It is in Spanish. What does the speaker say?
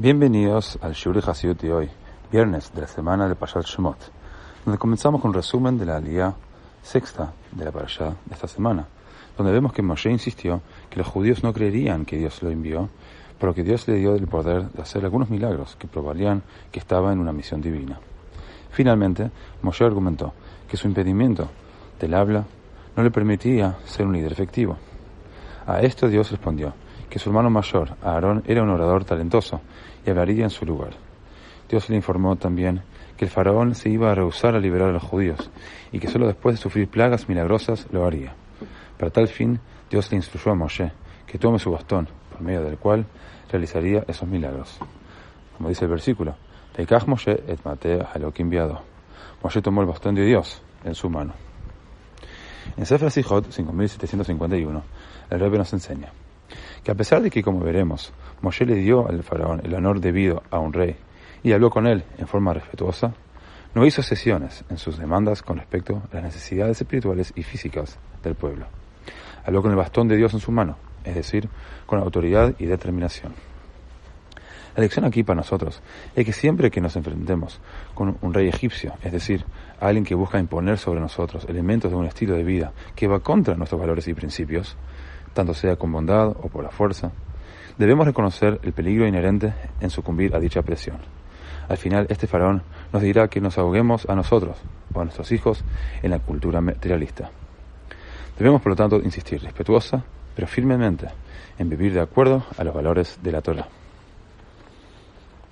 Bienvenidos al Shuri Hasidut de hoy, viernes de la semana de Pashat Shemot, donde comenzamos con un resumen de la alía sexta de la Parashá de esta semana, donde vemos que Moshe insistió que los judíos no creerían que Dios lo envió, pero que Dios le dio el poder de hacer algunos milagros que probarían que estaba en una misión divina. Finalmente, Moshe argumentó que su impedimento del habla no le permitía ser un líder efectivo. A esto Dios respondió que su hermano mayor, Aarón, era un orador talentoso y hablaría en su lugar. Dios le informó también que el faraón se iba a rehusar a liberar a los judíos y que solo después de sufrir plagas milagrosas lo haría. Para tal fin, Dios le instruyó a Moshe que tome su bastón, por medio del cual realizaría esos milagros. Como dice el versículo, Moshe et Mate enviado. Moshe tomó el bastón de Dios en su mano. En Sefer Sijot 5751, el Rebbe nos enseña que a pesar de que, como veremos, Moshe le dio al faraón el honor debido a un rey y habló con él en forma respetuosa, no hizo sesiones en sus demandas con respecto a las necesidades espirituales y físicas del pueblo. Habló con el bastón de Dios en su mano, es decir, con autoridad y determinación. La lección aquí para nosotros es que siempre que nos enfrentemos con un rey egipcio, es decir, alguien que busca imponer sobre nosotros elementos de un estilo de vida que va contra nuestros valores y principios, tanto sea con bondad o por la fuerza, debemos reconocer el peligro inherente en sucumbir a dicha presión. Al final, este faraón nos dirá que nos ahoguemos a nosotros o a nuestros hijos en la cultura materialista. Debemos, por lo tanto, insistir respetuosa, pero firmemente, en vivir de acuerdo a los valores de la Torah.